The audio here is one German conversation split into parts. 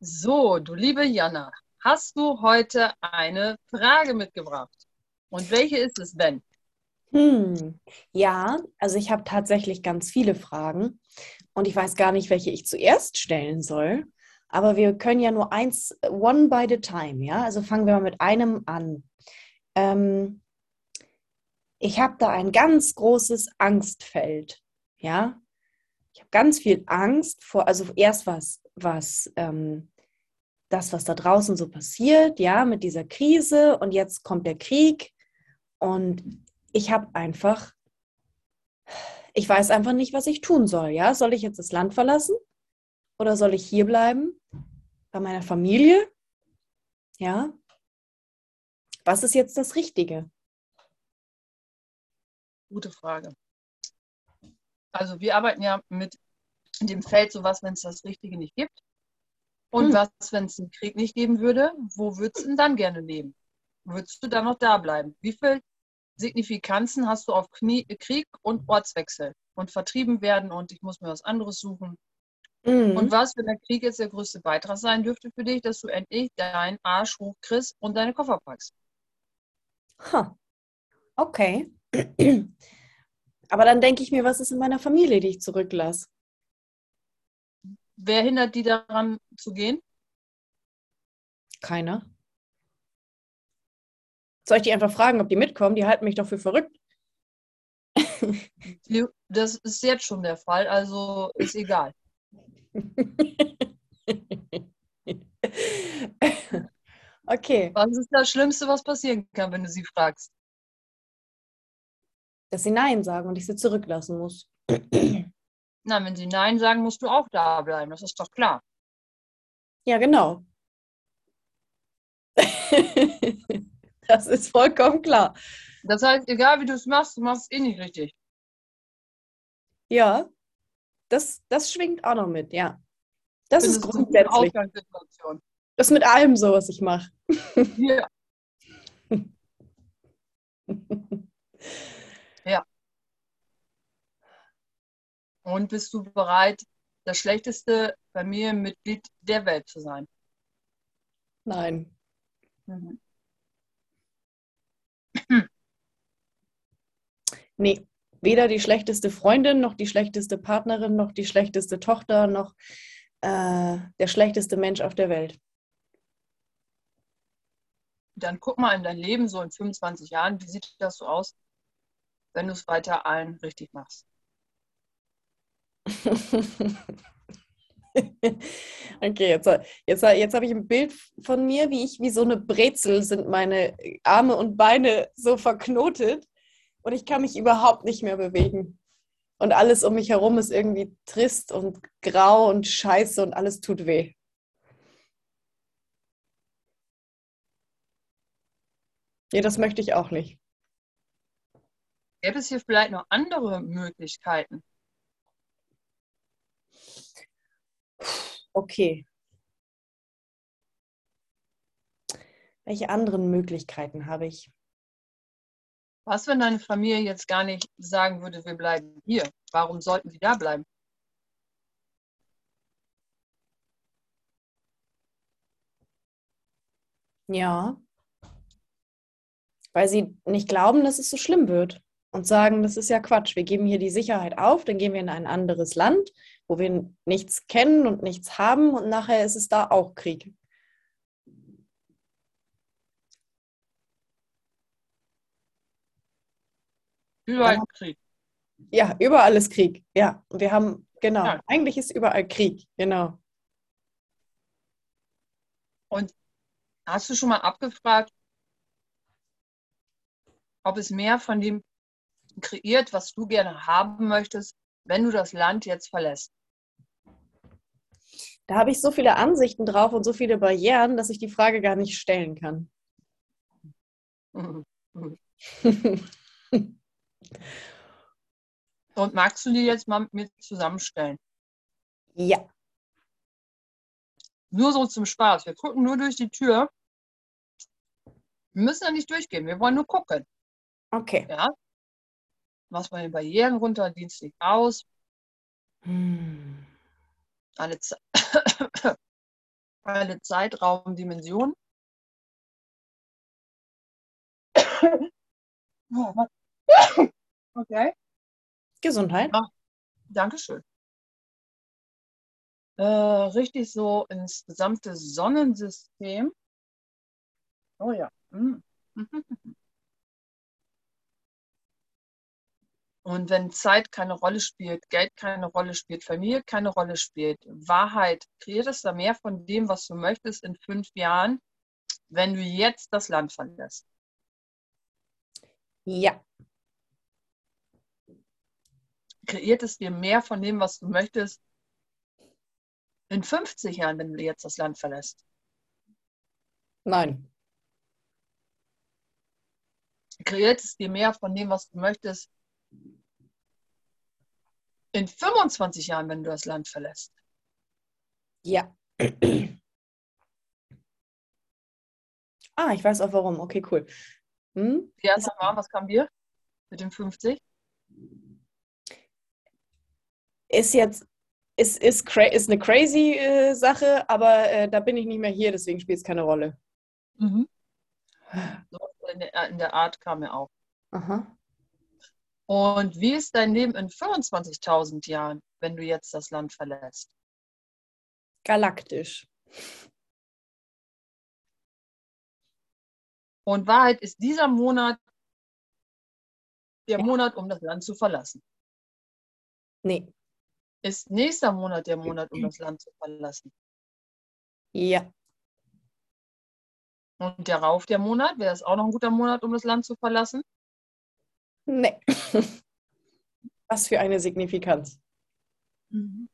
So, du liebe Jana, hast du heute eine Frage mitgebracht? Und welche ist es denn? Hm, ja, also ich habe tatsächlich ganz viele Fragen und ich weiß gar nicht, welche ich zuerst stellen soll. Aber wir können ja nur eins, one by the time, ja? Also fangen wir mal mit einem an. Ähm, ich habe da ein ganz großes Angstfeld, ja? Ich habe ganz viel Angst vor, also erst was, was ähm, das, was da draußen so passiert, ja, mit dieser Krise und jetzt kommt der Krieg und ich habe einfach, ich weiß einfach nicht, was ich tun soll, ja. Soll ich jetzt das Land verlassen oder soll ich hier bleiben bei meiner Familie? Ja. Was ist jetzt das Richtige? Gute Frage. Also wir arbeiten ja mit dem Feld sowas, wenn es das Richtige nicht gibt. Und hm. was, wenn es einen Krieg nicht geben würde? Wo würdest du denn dann gerne leben? Würdest du dann noch da bleiben? Wie viel Signifikanzen hast du auf Knie, Krieg und Ortswechsel und vertrieben werden und ich muss mir was anderes suchen? Mhm. Und was, wenn der Krieg jetzt der größte Beitrag sein dürfte für dich, dass du endlich deinen Arsch hochkriegst und deine Koffer packst? Huh. Okay. Aber dann denke ich mir, was ist in meiner Familie, die ich zurücklasse? Wer hindert die daran zu gehen? Keiner. Soll ich die einfach fragen, ob die mitkommen? Die halten mich doch für verrückt. Das ist jetzt schon der Fall, also ist egal. okay. Was ist das Schlimmste, was passieren kann, wenn du sie fragst? Dass sie Nein sagen und ich sie zurücklassen muss. Na, wenn sie Nein sagen, musst du auch da bleiben. Das ist doch klar. Ja, genau. das ist vollkommen klar. Das heißt, egal wie du es machst, du machst es eh nicht richtig. Ja, das, das schwingt auch noch mit, ja. Das ist grundsätzlich. Das ist mit allem so, was ich mache. Ja. Und bist du bereit, das schlechteste Familienmitglied der Welt zu sein? Nein. Mhm. Nee, weder die schlechteste Freundin, noch die schlechteste Partnerin, noch die schlechteste Tochter, noch äh, der schlechteste Mensch auf der Welt. Dann guck mal in dein Leben so in 25 Jahren, wie sieht das so aus, wenn du es weiter allen richtig machst? okay, jetzt, jetzt, jetzt habe ich ein Bild von mir, wie ich wie so eine Brezel sind meine Arme und Beine so verknotet und ich kann mich überhaupt nicht mehr bewegen. Und alles um mich herum ist irgendwie trist und grau und scheiße und alles tut weh. Ja, das möchte ich auch nicht. Gäbe es hier vielleicht noch andere Möglichkeiten? Okay. Welche anderen Möglichkeiten habe ich? Was, wenn deine Familie jetzt gar nicht sagen würde, wir bleiben hier? Warum sollten sie da bleiben? Ja, weil sie nicht glauben, dass es so schlimm wird und sagen, das ist ja Quatsch. Wir geben hier die Sicherheit auf, dann gehen wir in ein anderes Land, wo wir nichts kennen und nichts haben und nachher ist es da auch Krieg. Überall Krieg. Ja, überall ist Krieg. Ja, und wir haben, genau, ja. eigentlich ist überall Krieg, genau. Und hast du schon mal abgefragt, ob es mehr von dem kreiert, was du gerne haben möchtest, wenn du das Land jetzt verlässt? Da habe ich so viele Ansichten drauf und so viele Barrieren, dass ich die Frage gar nicht stellen kann. Und magst du die jetzt mal mit mir zusammenstellen? Ja. Nur so zum Spaß. Wir gucken nur durch die Tür. Wir müssen ja nicht durchgehen. Wir wollen nur gucken. Okay. Ja. Machst mal die Barrieren runter, dienstlich aus. Hm. Alle, alle Zeitraumdimensionen. okay. Gesundheit. Ach, Dankeschön. Äh, richtig so ins gesamte Sonnensystem. Oh ja. Hm. Und wenn Zeit keine Rolle spielt, Geld keine Rolle spielt, Familie keine Rolle spielt, Wahrheit, kreierst du da mehr von dem, was du möchtest in fünf Jahren, wenn du jetzt das Land verlässt? Ja. Kreiert es dir mehr von dem, was du möchtest in 50 Jahren, wenn du jetzt das Land verlässt? Nein. Kreiert es dir mehr von dem, was du möchtest in 25 Jahren, wenn du das Land verlässt? Ja. ah, ich weiß auch warum. Okay, cool. Hm? Die erste war, was kam dir mit dem 50? Ist jetzt, ist, ist, ist eine crazy äh, Sache, aber äh, da bin ich nicht mehr hier, deswegen spielt es keine Rolle. Mhm. So in, der, in der Art kam er auch. Aha. Und wie ist dein Leben in 25.000 Jahren, wenn du jetzt das Land verlässt? Galaktisch. Und Wahrheit ist dieser Monat der. Monat, um das Land zu verlassen. Nee. Ist nächster Monat der Monat, um das Land zu verlassen. Ja. Und darauf der Monat, wäre es auch noch ein guter Monat, um das Land zu verlassen? Nee. Was für eine Signifikanz.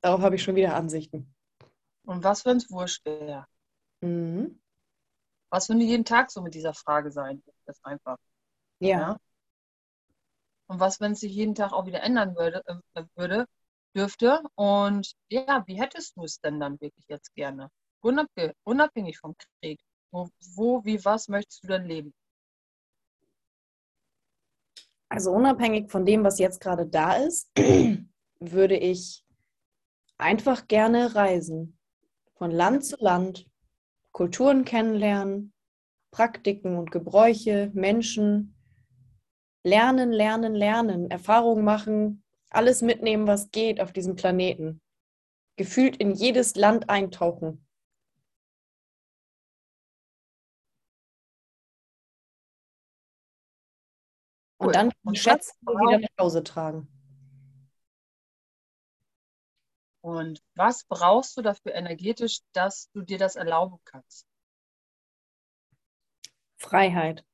Darauf habe ich schon wieder Ansichten. Und was, wenn es wurscht wäre? Mhm. Was, wenn du jeden Tag so mit dieser Frage sein würdest, einfach? Ja. Ja. Und was, wenn es sich jeden Tag auch wieder ändern würde, äh, würde dürfte? Und ja, wie hättest du es denn dann wirklich jetzt gerne? Unabhängig, unabhängig vom Krieg. Wo, wo, wie, was möchtest du denn leben? Also unabhängig von dem, was jetzt gerade da ist, würde ich einfach gerne reisen. Von Land zu Land, Kulturen kennenlernen, Praktiken und Gebräuche, Menschen, lernen, lernen, lernen, Erfahrungen machen, alles mitnehmen, was geht auf diesem Planeten. Gefühlt in jedes Land eintauchen. Und Cool. dann Und Schätze was wieder nach Hause tragen. Und was brauchst du dafür energetisch, dass du dir das erlauben kannst? Freiheit.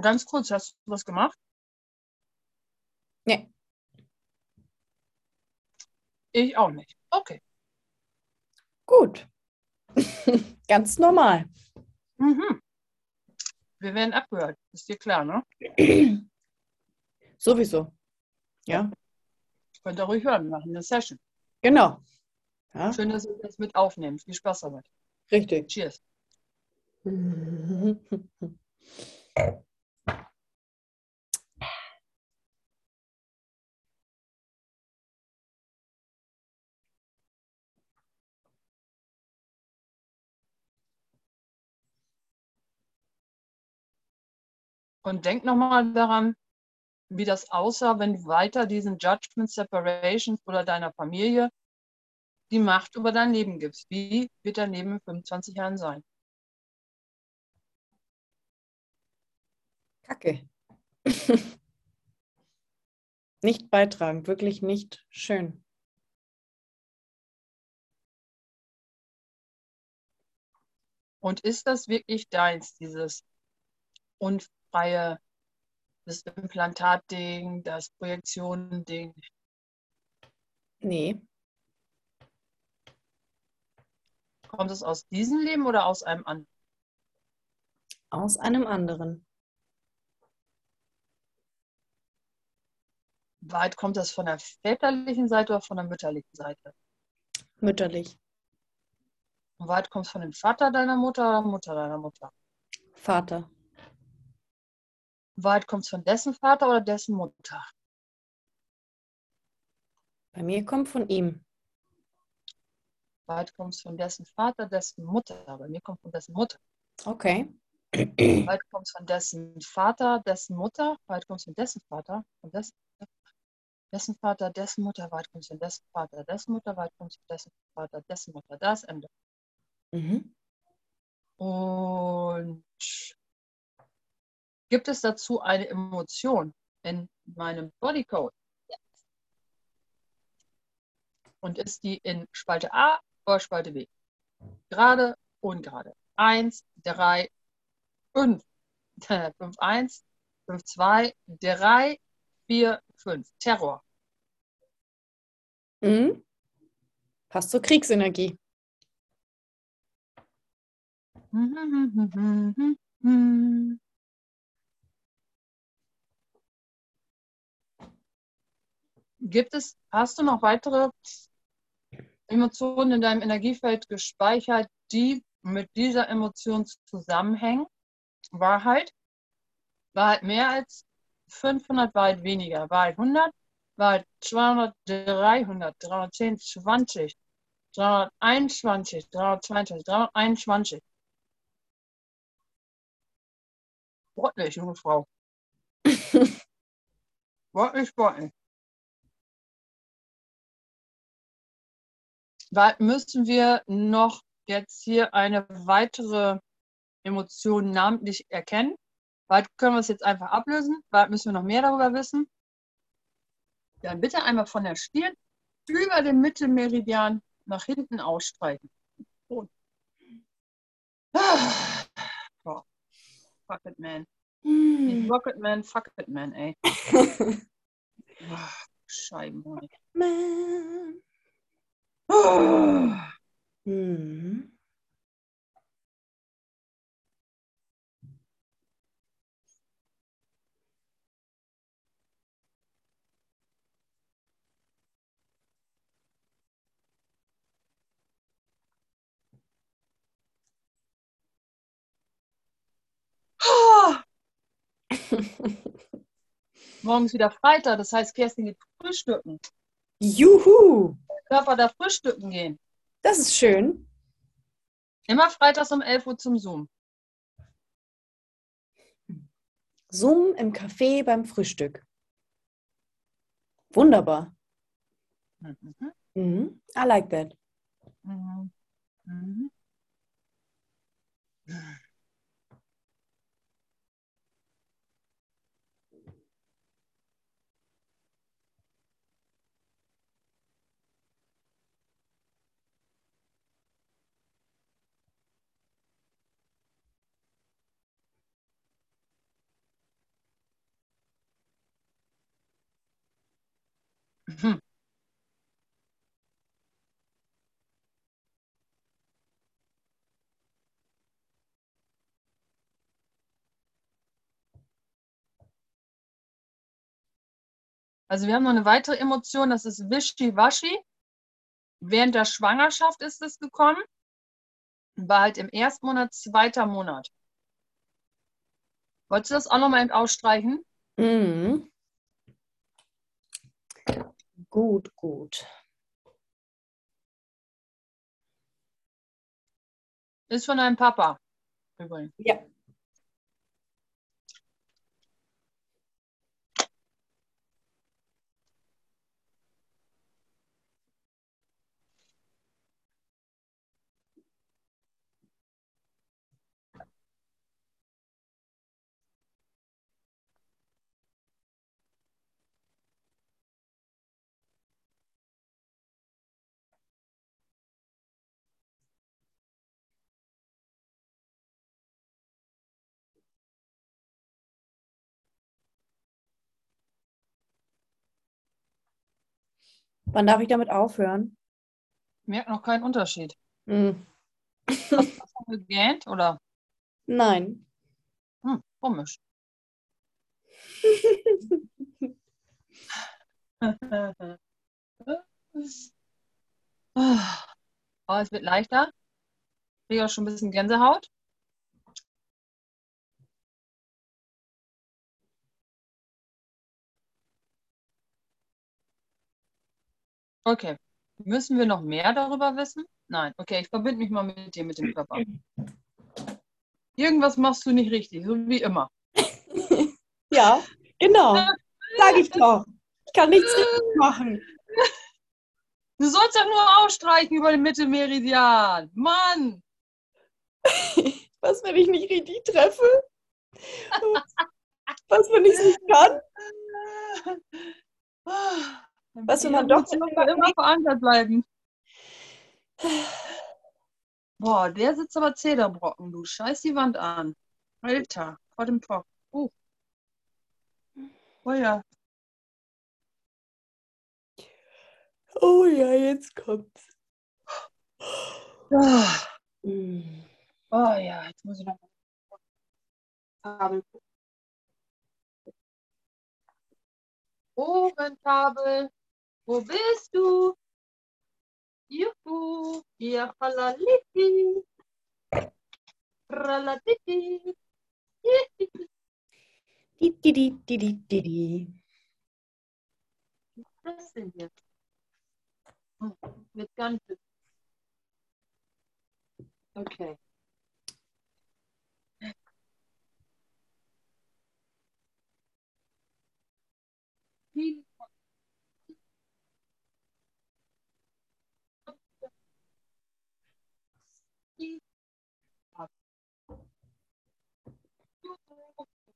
Ganz kurz, hast du was gemacht? Nee. Ich auch nicht. Okay. Gut. Ganz normal. Mhm. Wir werden abgehört. Ist dir klar, ne? Sowieso. Ja, Könnt ihr ruhig hören, wir machen eine Session. genau. Ja, Schön, dass ihr das mit aufnehmt. Viel Spaß damit. richtig. Cheers. Und denk nochmal daran, wie das aussah, wenn du weiter diesen Judgment Separations oder deiner Familie die Macht über dein Leben gibst. Wie wird dein Leben in 25 Jahren sein? Kacke. nicht beitragen, wirklich nicht schön. Und ist das wirklich deins, dieses unfreie, das Implantatding, das Projektion-Ding? Nee, Kommt es aus diesem Leben oder aus einem anderen? aus einem anderen. Weit kommt das von der väterlichen Seite oder von der mütterlichen Seite? Mütterlich. Und weit kommt es von dem Vater deiner Mutter oder Mutter deiner Mutter? Vater. Wahrheit kommt von dessen Vater oder dessen Mutter? Bei mir kommt von ihm. Wahrheit kommt von dessen Vater, dessen Mutter. Bei mir kommt von dessen Mutter. Okay. Wahrheit kommt von dessen Vater, dessen Mutter. Wahrheit kommt von dessen Vater, von dessen, dessen Vater, dessen Mutter. Wahrheit kommt von dessen Vater, dessen Mutter. Wahrheit kommt von dessen Vater, dessen Mutter. Das Ende. Mhm. Und gibt es dazu eine Emotion in meinem Bodycode? Und ist die in Spalte A oder Spalte B? Gerade, ungerade. 1, 3, 5. 5, 1, 5, 2, 3, 4, 5. Terror. Mhm. Passt zur Kriegsenergie. Gibt es, hast du noch weitere Emotionen in deinem Energiefeld gespeichert, die mit dieser Emotion zusammenhängen? Wahrheit? Wahrheit mehr als 500, Wahrheit weniger. Wahrheit 100, Wahrheit 200, 300, 310, 20, 321, 322, 321. Sportlich, junge Frau. sportlich, sportlich. Müssen wir noch jetzt hier eine weitere Emotion namentlich erkennen. Bald können wir es jetzt einfach ablösen. Bald müssen wir noch mehr darüber wissen. Dann bitte einmal von der Stirn über den Mittelmeridian nach hinten ausstreichen. So. Ah. Oh. Fuck it, man. Hm. Rocket Man, fuck it, man, ey. oh, Scheibenhonig. Man. Oh. Mhm. Oh. Morgen ist wieder Freitag, das heißt, Kerstin geht frühstücken. Juhu! Körper darf frühstücken gehen. Das ist schön. Immer freitags um 11 Uhr zum Zoom. Zoom im Café beim Frühstück. Wunderbar. Mhm. Mhm. I like that. Mhm. Mhm. Mhm. Also wir haben noch eine weitere Emotion, das ist Wischiwaschi. Während der Schwangerschaft ist es gekommen. War halt im ersten Monat, zweiter Monat. Wolltest du das auch nochmal ausstreichen? Mhm. Gut, gut. Ist von deinem Papa. Übrigens. Ja. Wann darf ich damit aufhören? Merkt noch keinen Unterschied. Hm. Hast du schon gegähnt oder? Nein. Hm, komisch. Oh, es wird leichter. Ich kriege auch schon ein bisschen Gänsehaut. Okay. Müssen wir noch mehr darüber wissen? Nein. Okay, ich verbinde mich mal mit dir, mit dem Körper. Irgendwas machst du nicht richtig, so wie immer. Ja, genau. Sag ich doch. Ich kann nichts richtig machen. Du sollst doch nur ausstreichen über den Mittelmeridian. Mann! Was, wenn ich nicht richtig treffe? Was, wenn ich es nicht kann? Was, wenn man doch immer, immer verankert bleiben. Boah, der sitzt aber Zederbrocken, du. Scheiß die Wand an. Alter, vor dem Pop. Uh. Oh ja. Oh ja, jetzt kommt's. Ah. Mm. Oh ja, jetzt muss ich noch Kabel gucken. وبستو يفو يا خلالتي رلاتتي Messenger with country. Okay.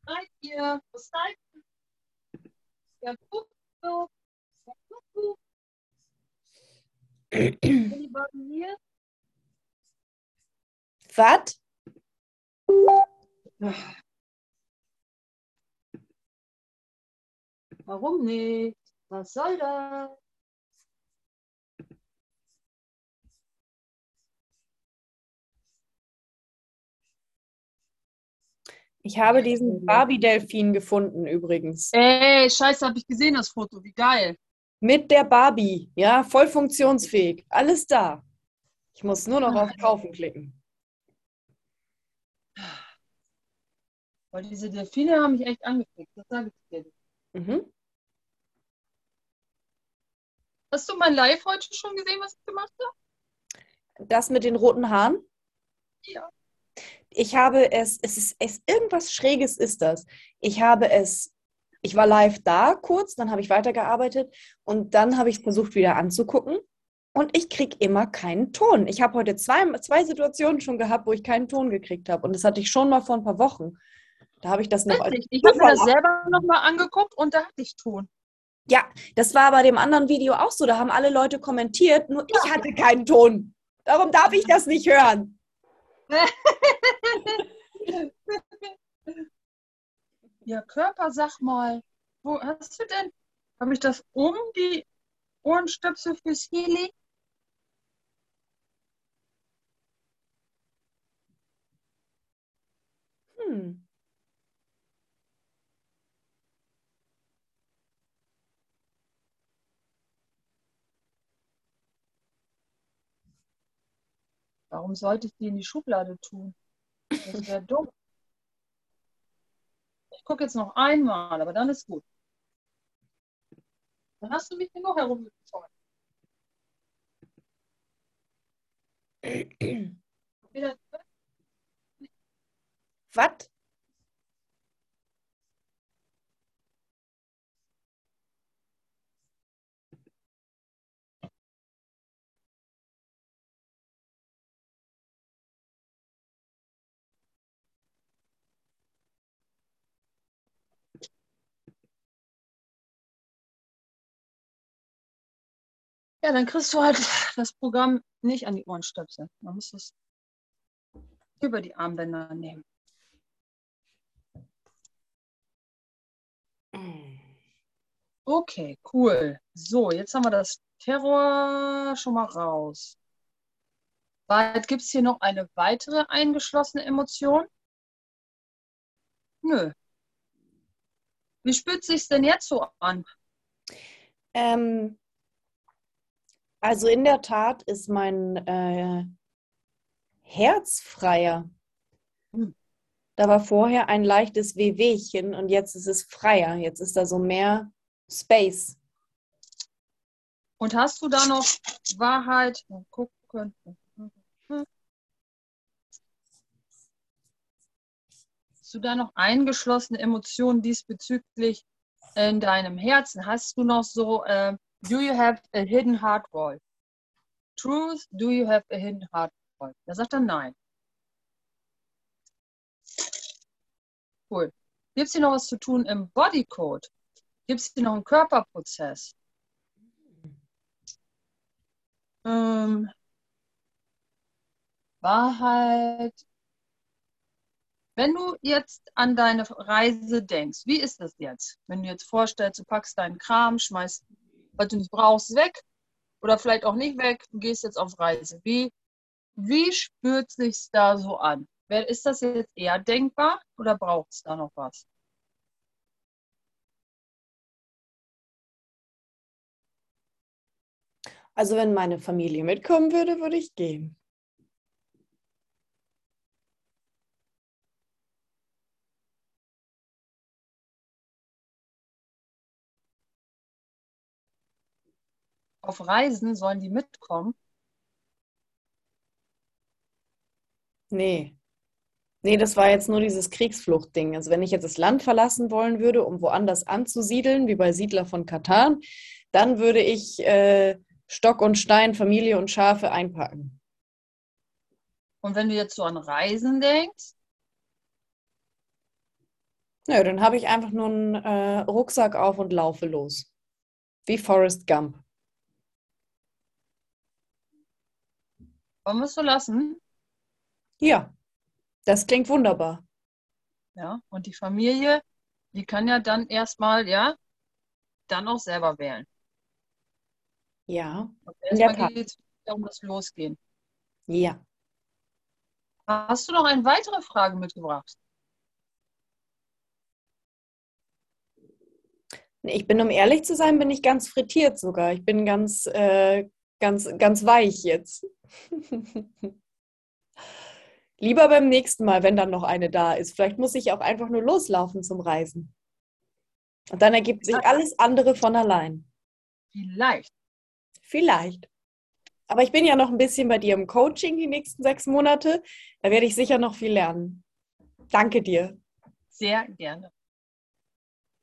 Seid ihr? Wo seid ihr? Ja, guck, guck. Ja, guck, guck. Sind die beiden hier? Was? Warum nicht? Was soll das? Ich habe diesen Barbie-Delfin gefunden übrigens. Ey, scheiße, habe ich gesehen, das Foto. Wie geil. Mit der Barbie. Ja, voll funktionsfähig. Alles da. Ich muss nur noch auf Kaufen klicken. Weil diese Delfine haben mich echt angefickt. Das sage ich dir. Mhm. Hast du mein Live heute schon gesehen, was ich gemacht habe? Das mit den roten Haaren? Ja. Ich habe es, es ist, es irgendwas Schräges ist das. Ich habe es, ich war live da kurz, dann habe ich weitergearbeitet und dann habe ich es versucht wieder anzugucken und ich kriege immer keinen Ton. Ich habe heute zwei, zwei Situationen schon gehabt, wo ich keinen Ton gekriegt habe und das hatte ich schon mal vor ein paar Wochen. Da habe ich das noch. Witzig. Ich habe mir das selber nochmal angeguckt und da hatte ich Ton. Ja, das war bei dem anderen Video auch so. Da haben alle Leute kommentiert, nur ich hatte keinen Ton. Darum darf ich das nicht hören. Ja, Körper, sag mal, wo hast du denn? Habe ich das um die Ohrenstöpsel fürs Healing? Hm. Warum sollte ich die in die Schublade tun? Das wäre dumm. Ich gucke jetzt noch einmal, aber dann ist gut. Dann hast du mich genug herumgezogen. Wieder Was? Ja, dann kriegst du halt das Programm nicht an die Ohrenstöpsel. Man muss es über die Armbänder nehmen. Okay, cool. So, jetzt haben wir das Terror schon mal raus. Gibt es hier noch eine weitere eingeschlossene Emotion? Nö. Wie spürt sich denn jetzt so an? Ähm, also in der Tat ist mein äh, Herz freier. Hm. Da war vorher ein leichtes Wehwehchen und jetzt ist es freier. Jetzt ist da so mehr Space. Und hast du da noch Wahrheit? Mal gucken. Hast du da noch eingeschlossene Emotionen diesbezüglich in deinem Herzen? Hast du noch so, äh, do you have a hidden heart wall? Truth, do you have a hidden heart wall? Da sagt er nein. Cool. Gibt es hier noch was zu tun im Bodycode? Gibt es hier noch einen Körperprozess? Ähm, Wahrheit. Wenn du jetzt an deine Reise denkst, wie ist das jetzt? Wenn du jetzt vorstellst, du packst deinen Kram, schmeißt, was du nicht brauchst, weg oder vielleicht auch nicht weg, du gehst jetzt auf Reise. Wie, wie spürt sich da so an? Ist das jetzt eher denkbar oder braucht es da noch was? Also wenn meine Familie mitkommen würde, würde ich gehen. Auf Reisen sollen die mitkommen? Nee. Nee, das war jetzt nur dieses Kriegsfluchtding. Also wenn ich jetzt das Land verlassen wollen würde, um woanders anzusiedeln, wie bei Siedler von Katan, dann würde ich äh, Stock und Stein, Familie und Schafe einpacken. Und wenn du jetzt so an Reisen denkst? Nö, dann habe ich einfach nur einen äh, Rucksack auf und laufe los. Wie Forrest Gump. Wollen wir es so lassen? Ja. Das klingt wunderbar. Ja, und die Familie, die kann ja dann erstmal, ja, dann auch selber wählen. Ja. erstmal geht es um das Losgehen. Ja. Hast du noch eine weitere Frage mitgebracht? Ich bin, um ehrlich zu sein, bin ich ganz frittiert sogar. Ich bin ganz, äh, ganz, ganz weich jetzt. Lieber beim nächsten Mal, wenn dann noch eine da ist. Vielleicht muss ich auch einfach nur loslaufen zum Reisen. Und dann ergibt sich alles andere von allein. Vielleicht. Vielleicht. Aber ich bin ja noch ein bisschen bei dir im Coaching die nächsten sechs Monate. Da werde ich sicher noch viel lernen. Danke dir. Sehr gerne.